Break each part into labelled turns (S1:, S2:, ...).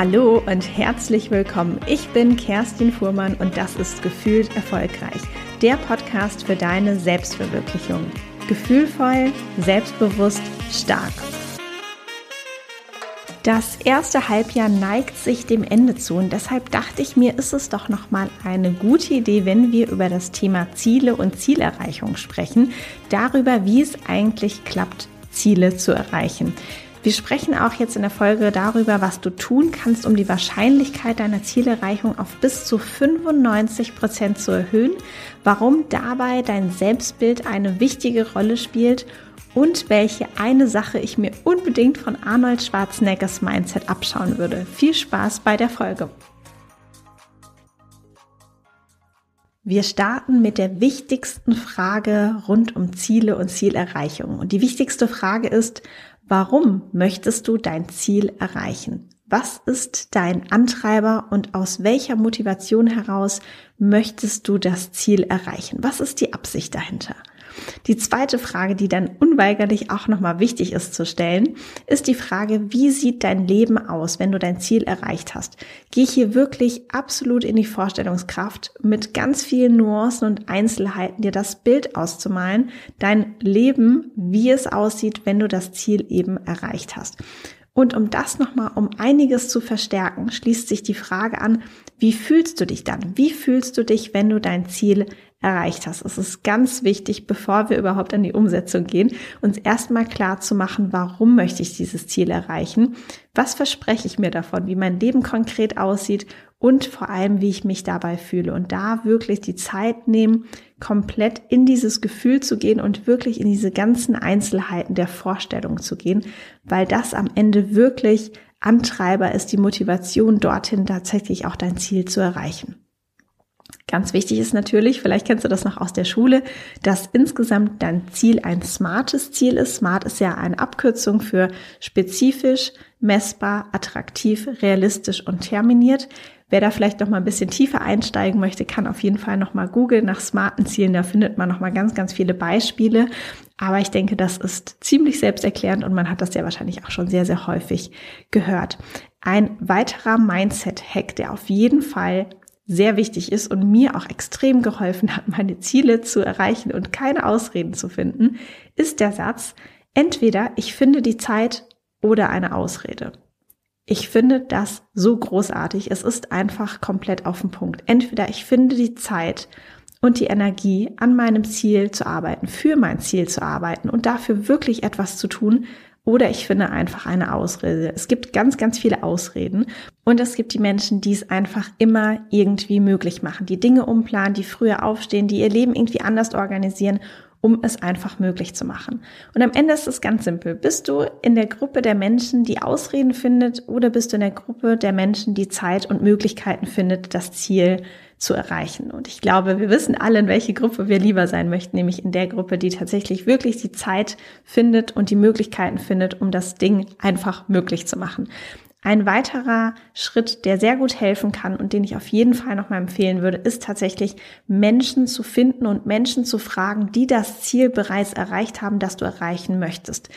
S1: Hallo und herzlich willkommen. Ich bin Kerstin Fuhrmann und das ist Gefühlt Erfolgreich, der Podcast für deine Selbstverwirklichung. Gefühlvoll, selbstbewusst, stark. Das erste Halbjahr neigt sich dem Ende zu und deshalb dachte ich mir, ist es doch noch mal eine gute Idee, wenn wir über das Thema Ziele und Zielerreichung sprechen, darüber, wie es eigentlich klappt, Ziele zu erreichen. Wir sprechen auch jetzt in der Folge darüber, was du tun kannst, um die Wahrscheinlichkeit deiner Zielerreichung auf bis zu 95 Prozent zu erhöhen, warum dabei dein Selbstbild eine wichtige Rolle spielt und welche eine Sache ich mir unbedingt von Arnold Schwarzeneggers Mindset abschauen würde. Viel Spaß bei der Folge. Wir starten mit der wichtigsten Frage rund um Ziele und Zielerreichung. Und die wichtigste Frage ist, warum möchtest du dein Ziel erreichen? Was ist dein Antreiber und aus welcher Motivation heraus möchtest du das Ziel erreichen? Was ist die Absicht dahinter? Die zweite Frage, die dann unweigerlich auch nochmal wichtig ist zu stellen, ist die Frage, wie sieht dein Leben aus, wenn du dein Ziel erreicht hast? Geh hier wirklich absolut in die Vorstellungskraft, mit ganz vielen Nuancen und Einzelheiten dir das Bild auszumalen, dein Leben, wie es aussieht, wenn du das Ziel eben erreicht hast. Und um das nochmal um einiges zu verstärken, schließt sich die Frage an, wie fühlst du dich dann? Wie fühlst du dich, wenn du dein Ziel erreicht hast. Es ist ganz wichtig, bevor wir überhaupt an die Umsetzung gehen, uns erstmal klar zu machen, warum möchte ich dieses Ziel erreichen? Was verspreche ich mir davon, wie mein Leben konkret aussieht und vor allem, wie ich mich dabei fühle. Und da wirklich die Zeit nehmen, komplett in dieses Gefühl zu gehen und wirklich in diese ganzen Einzelheiten der Vorstellung zu gehen, weil das am Ende wirklich Antreiber ist, die Motivation dorthin tatsächlich auch dein Ziel zu erreichen. Ganz wichtig ist natürlich, vielleicht kennst du das noch aus der Schule, dass insgesamt dein Ziel ein smartes Ziel ist. Smart ist ja eine Abkürzung für spezifisch, messbar, attraktiv, realistisch und terminiert. Wer da vielleicht noch mal ein bisschen tiefer einsteigen möchte, kann auf jeden Fall noch mal googeln nach smarten Zielen. Da findet man noch mal ganz, ganz viele Beispiele. Aber ich denke, das ist ziemlich selbsterklärend und man hat das ja wahrscheinlich auch schon sehr, sehr häufig gehört. Ein weiterer Mindset-Hack, der auf jeden Fall sehr wichtig ist und mir auch extrem geholfen hat, meine Ziele zu erreichen und keine Ausreden zu finden, ist der Satz, entweder ich finde die Zeit oder eine Ausrede. Ich finde das so großartig. Es ist einfach komplett auf den Punkt. Entweder ich finde die Zeit und die Energie, an meinem Ziel zu arbeiten, für mein Ziel zu arbeiten und dafür wirklich etwas zu tun, oder ich finde einfach eine Ausrede. Es gibt ganz, ganz viele Ausreden. Und es gibt die Menschen, die es einfach immer irgendwie möglich machen, die Dinge umplanen, die früher aufstehen, die ihr Leben irgendwie anders organisieren, um es einfach möglich zu machen. Und am Ende ist es ganz simpel. Bist du in der Gruppe der Menschen, die Ausreden findet, oder bist du in der Gruppe der Menschen, die Zeit und Möglichkeiten findet, das Ziel zu erreichen. Und ich glaube, wir wissen alle, in welche Gruppe wir lieber sein möchten, nämlich in der Gruppe, die tatsächlich wirklich die Zeit findet und die Möglichkeiten findet, um das Ding einfach möglich zu machen. Ein weiterer Schritt, der sehr gut helfen kann und den ich auf jeden Fall nochmal empfehlen würde, ist tatsächlich Menschen zu finden und Menschen zu fragen, die das Ziel bereits erreicht haben, das du erreichen möchtest.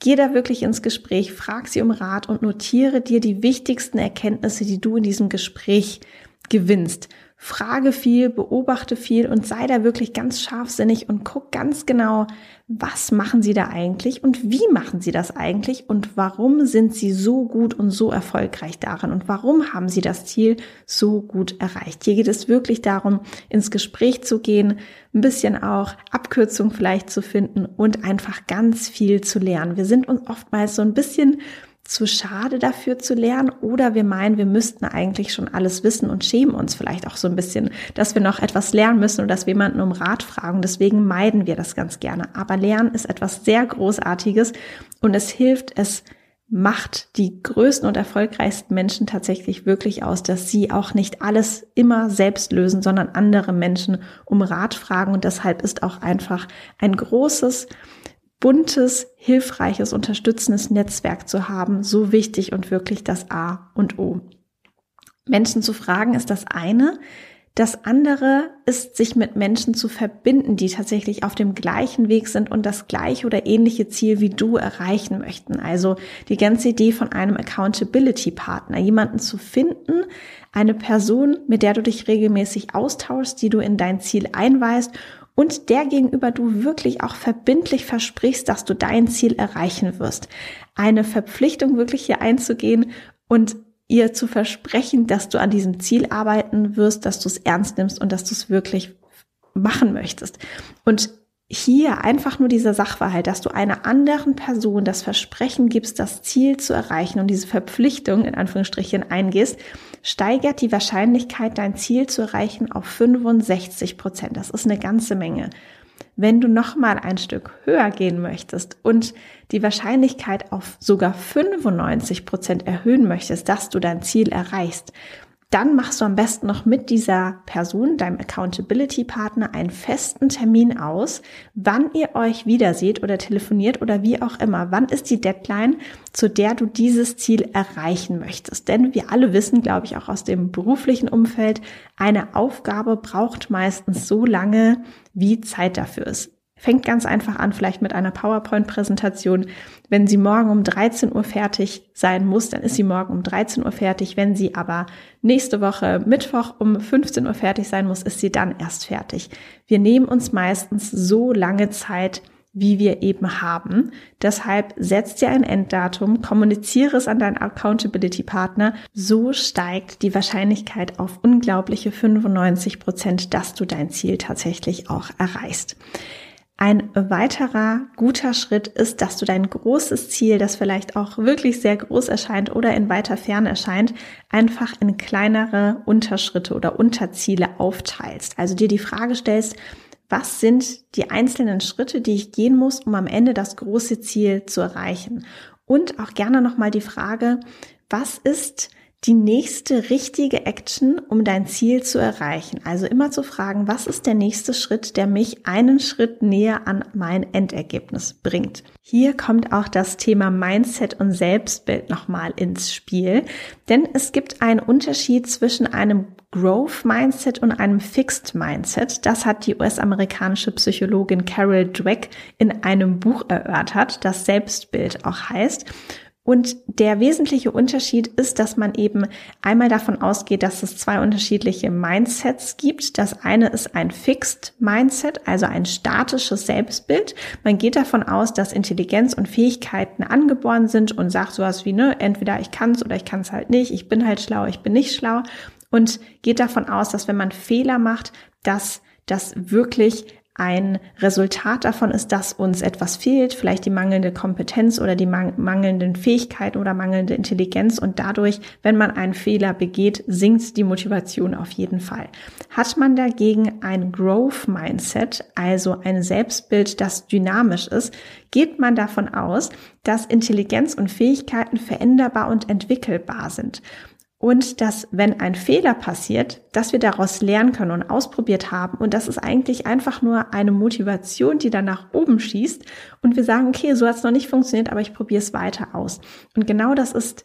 S1: Geh da wirklich ins Gespräch, frag sie um Rat und notiere dir die wichtigsten Erkenntnisse, die du in diesem Gespräch gewinnst frage viel, beobachte viel und sei da wirklich ganz scharfsinnig und guck ganz genau, was machen sie da eigentlich und wie machen sie das eigentlich und warum sind sie so gut und so erfolgreich darin und warum haben sie das Ziel so gut erreicht. Hier geht es wirklich darum, ins Gespräch zu gehen, ein bisschen auch Abkürzung vielleicht zu finden und einfach ganz viel zu lernen. Wir sind uns oftmals so ein bisschen zu schade dafür zu lernen oder wir meinen, wir müssten eigentlich schon alles wissen und schämen uns vielleicht auch so ein bisschen, dass wir noch etwas lernen müssen und dass wir jemanden um Rat fragen. Deswegen meiden wir das ganz gerne. Aber Lernen ist etwas sehr Großartiges und es hilft, es macht die größten und erfolgreichsten Menschen tatsächlich wirklich aus, dass sie auch nicht alles immer selbst lösen, sondern andere Menschen um Rat fragen. Und deshalb ist auch einfach ein großes buntes, hilfreiches, unterstützendes Netzwerk zu haben, so wichtig und wirklich das A und O. Menschen zu fragen ist das eine. Das andere ist, sich mit Menschen zu verbinden, die tatsächlich auf dem gleichen Weg sind und das gleiche oder ähnliche Ziel wie du erreichen möchten. Also die ganze Idee von einem Accountability Partner, jemanden zu finden, eine Person, mit der du dich regelmäßig austauschst, die du in dein Ziel einweist und der gegenüber du wirklich auch verbindlich versprichst, dass du dein Ziel erreichen wirst. Eine Verpflichtung wirklich hier einzugehen und ihr zu versprechen, dass du an diesem Ziel arbeiten wirst, dass du es ernst nimmst und dass du es wirklich machen möchtest. Und hier einfach nur dieser Sachverhalt, dass du einer anderen Person das Versprechen gibst, das Ziel zu erreichen und diese Verpflichtung in Anführungsstrichen eingehst, steigert die Wahrscheinlichkeit, dein Ziel zu erreichen auf 65 Prozent. Das ist eine ganze Menge. Wenn du noch mal ein Stück höher gehen möchtest und die Wahrscheinlichkeit auf sogar 95 Prozent erhöhen möchtest, dass du dein Ziel erreichst, dann machst du am besten noch mit dieser Person, deinem Accountability Partner, einen festen Termin aus, wann ihr euch wiederseht oder telefoniert oder wie auch immer. Wann ist die Deadline, zu der du dieses Ziel erreichen möchtest? Denn wir alle wissen, glaube ich, auch aus dem beruflichen Umfeld, eine Aufgabe braucht meistens so lange, wie Zeit dafür ist. Fängt ganz einfach an, vielleicht mit einer PowerPoint-Präsentation. Wenn sie morgen um 13 Uhr fertig sein muss, dann ist sie morgen um 13 Uhr fertig. Wenn sie aber nächste Woche Mittwoch um 15 Uhr fertig sein muss, ist sie dann erst fertig. Wir nehmen uns meistens so lange Zeit, wie wir eben haben. Deshalb setzt dir ein Enddatum, kommuniziere es an deinen Accountability Partner. So steigt die Wahrscheinlichkeit auf unglaubliche 95 Prozent, dass du dein Ziel tatsächlich auch erreichst. Ein weiterer guter Schritt ist, dass du dein großes Ziel, das vielleicht auch wirklich sehr groß erscheint oder in weiter Ferne erscheint, einfach in kleinere Unterschritte oder Unterziele aufteilst. Also dir die Frage stellst, was sind die einzelnen Schritte, die ich gehen muss, um am Ende das große Ziel zu erreichen? Und auch gerne nochmal die Frage, was ist die nächste richtige Action, um dein Ziel zu erreichen. Also immer zu fragen, was ist der nächste Schritt, der mich einen Schritt näher an mein Endergebnis bringt. Hier kommt auch das Thema Mindset und Selbstbild nochmal ins Spiel, denn es gibt einen Unterschied zwischen einem Growth Mindset und einem Fixed Mindset. Das hat die US-amerikanische Psychologin Carol Dweck in einem Buch erörtert, das Selbstbild auch heißt. Und der wesentliche Unterschied ist, dass man eben einmal davon ausgeht, dass es zwei unterschiedliche Mindsets gibt. Das eine ist ein Fixed Mindset, also ein statisches Selbstbild. Man geht davon aus, dass Intelligenz und Fähigkeiten angeboren sind und sagt sowas wie, ne, entweder ich kann es oder ich kann es halt nicht, ich bin halt schlau, ich bin nicht schlau. Und geht davon aus, dass wenn man Fehler macht, dass das wirklich ein Resultat davon ist, dass uns etwas fehlt, vielleicht die mangelnde Kompetenz oder die mangelnden Fähigkeiten oder mangelnde Intelligenz und dadurch, wenn man einen Fehler begeht, sinkt die Motivation auf jeden Fall. Hat man dagegen ein Growth Mindset, also ein Selbstbild, das dynamisch ist, geht man davon aus, dass Intelligenz und Fähigkeiten veränderbar und entwickelbar sind und dass, wenn ein Fehler passiert, dass wir daraus lernen können und ausprobiert haben. Und das ist eigentlich einfach nur eine Motivation, die dann nach oben schießt. Und wir sagen, okay, so hat es noch nicht funktioniert, aber ich probiere es weiter aus. Und genau das ist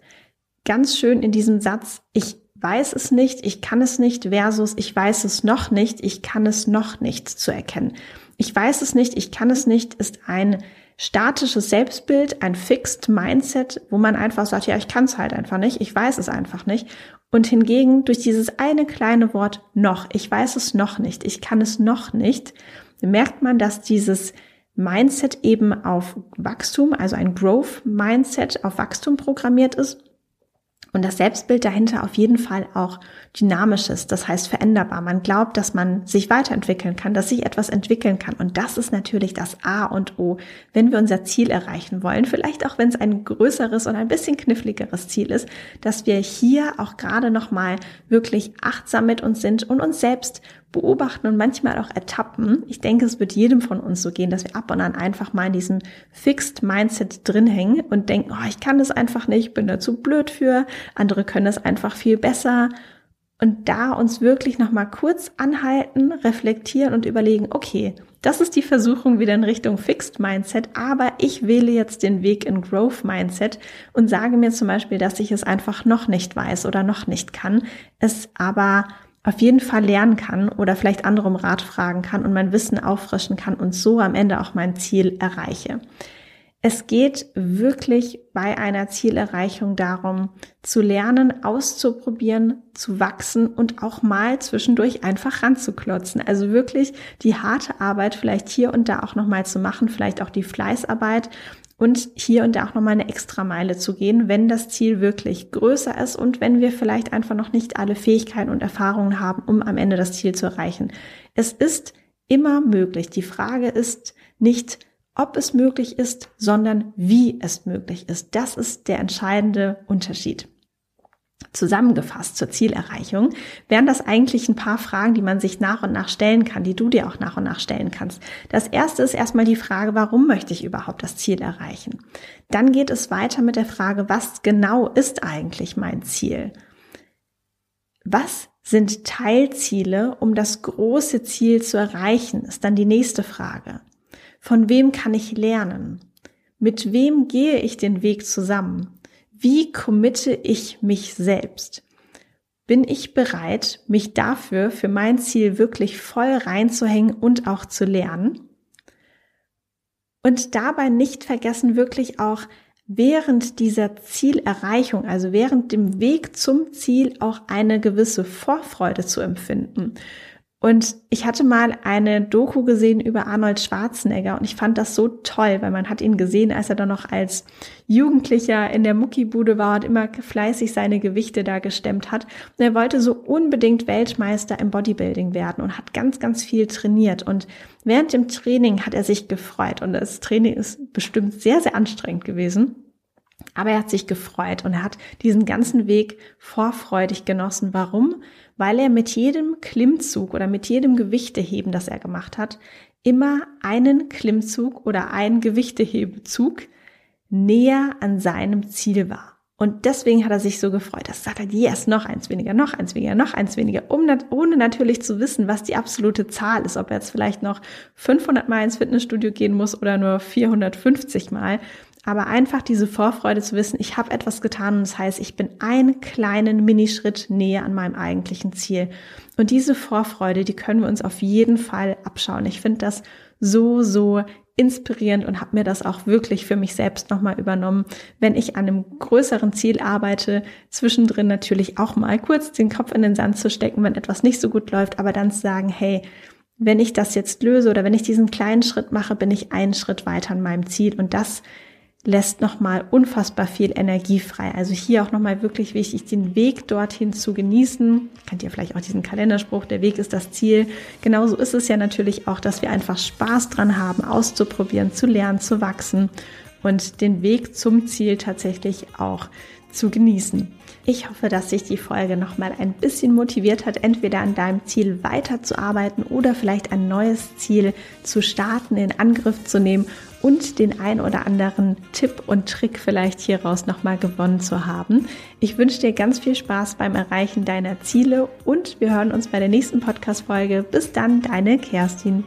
S1: ganz schön in diesem Satz, ich weiß es nicht, ich kann es nicht, versus ich weiß es noch nicht, ich kann es noch nicht zu erkennen. Ich weiß es nicht, ich kann es nicht, ist ein statisches Selbstbild, ein Fixed Mindset, wo man einfach sagt, ja, ich kann es halt einfach nicht, ich weiß es einfach nicht. Und hingegen durch dieses eine kleine Wort noch, ich weiß es noch nicht, ich kann es noch nicht, merkt man, dass dieses Mindset eben auf Wachstum, also ein Growth Mindset auf Wachstum programmiert ist und das Selbstbild dahinter auf jeden Fall auch dynamisch ist, das heißt veränderbar. Man glaubt, dass man sich weiterentwickeln kann, dass sich etwas entwickeln kann. Und das ist natürlich das A und O, wenn wir unser Ziel erreichen wollen. Vielleicht auch, wenn es ein größeres und ein bisschen kniffligeres Ziel ist, dass wir hier auch gerade nochmal wirklich achtsam mit uns sind und uns selbst beobachten und manchmal auch ertappen. Ich denke, es wird jedem von uns so gehen, dass wir ab und an einfach mal in diesem Fixed Mindset drin hängen und denken, oh, ich kann das einfach nicht, bin da zu blöd für, andere können das einfach viel besser. Und da uns wirklich nochmal kurz anhalten, reflektieren und überlegen, okay, das ist die Versuchung wieder in Richtung Fixed Mindset, aber ich wähle jetzt den Weg in Growth Mindset und sage mir zum Beispiel, dass ich es einfach noch nicht weiß oder noch nicht kann, es aber auf jeden Fall lernen kann oder vielleicht andere um Rat fragen kann und mein Wissen auffrischen kann und so am Ende auch mein Ziel erreiche. Es geht wirklich bei einer Zielerreichung darum, zu lernen, auszuprobieren, zu wachsen und auch mal zwischendurch einfach ranzuklotzen. Also wirklich die harte Arbeit vielleicht hier und da auch nochmal zu machen, vielleicht auch die Fleißarbeit und hier und da auch nochmal eine extra Meile zu gehen, wenn das Ziel wirklich größer ist und wenn wir vielleicht einfach noch nicht alle Fähigkeiten und Erfahrungen haben, um am Ende das Ziel zu erreichen. Es ist immer möglich. Die Frage ist nicht, ob es möglich ist, sondern wie es möglich ist. Das ist der entscheidende Unterschied. Zusammengefasst zur Zielerreichung wären das eigentlich ein paar Fragen, die man sich nach und nach stellen kann, die du dir auch nach und nach stellen kannst. Das erste ist erstmal die Frage, warum möchte ich überhaupt das Ziel erreichen? Dann geht es weiter mit der Frage, was genau ist eigentlich mein Ziel? Was sind Teilziele, um das große Ziel zu erreichen, ist dann die nächste Frage. Von wem kann ich lernen? Mit wem gehe ich den Weg zusammen? Wie committe ich mich selbst? Bin ich bereit, mich dafür, für mein Ziel wirklich voll reinzuhängen und auch zu lernen? Und dabei nicht vergessen, wirklich auch während dieser Zielerreichung, also während dem Weg zum Ziel auch eine gewisse Vorfreude zu empfinden und ich hatte mal eine Doku gesehen über Arnold Schwarzenegger und ich fand das so toll, weil man hat ihn gesehen, als er dann noch als Jugendlicher in der Muckibude war und immer fleißig seine Gewichte da gestemmt hat. Und er wollte so unbedingt Weltmeister im Bodybuilding werden und hat ganz, ganz viel trainiert. Und während dem Training hat er sich gefreut und das Training ist bestimmt sehr, sehr anstrengend gewesen. Aber er hat sich gefreut und er hat diesen ganzen Weg vorfreudig genossen. Warum? Weil er mit jedem Klimmzug oder mit jedem Gewichteheben, das er gemacht hat, immer einen Klimmzug oder einen Gewichtehebezug näher an seinem Ziel war. Und deswegen hat er sich so gefreut. Das sagt er, yes, noch eins weniger, noch eins weniger, noch eins weniger, um, ohne natürlich zu wissen, was die absolute Zahl ist, ob er jetzt vielleicht noch 500 Mal ins Fitnessstudio gehen muss oder nur 450 Mal aber einfach diese Vorfreude zu wissen, ich habe etwas getan und das heißt, ich bin einen kleinen Minischritt näher an meinem eigentlichen Ziel. Und diese Vorfreude, die können wir uns auf jeden Fall abschauen. Ich finde das so, so inspirierend und habe mir das auch wirklich für mich selbst nochmal übernommen, wenn ich an einem größeren Ziel arbeite, zwischendrin natürlich auch mal kurz den Kopf in den Sand zu stecken, wenn etwas nicht so gut läuft, aber dann zu sagen, hey, wenn ich das jetzt löse oder wenn ich diesen kleinen Schritt mache, bin ich einen Schritt weiter an meinem Ziel und das lässt nochmal unfassbar viel Energie frei. Also hier auch nochmal wirklich wichtig, den Weg dorthin zu genießen. Kennt ihr vielleicht auch diesen Kalenderspruch, der Weg ist das Ziel. Genauso ist es ja natürlich auch, dass wir einfach Spaß dran haben, auszuprobieren, zu lernen, zu wachsen und den Weg zum Ziel tatsächlich auch zu genießen. Ich hoffe, dass sich die Folge nochmal ein bisschen motiviert hat, entweder an deinem Ziel weiterzuarbeiten oder vielleicht ein neues Ziel zu starten, in Angriff zu nehmen und den ein oder anderen Tipp und Trick vielleicht hieraus nochmal gewonnen zu haben. Ich wünsche dir ganz viel Spaß beim Erreichen deiner Ziele und wir hören uns bei der nächsten Podcast-Folge. Bis dann, deine Kerstin.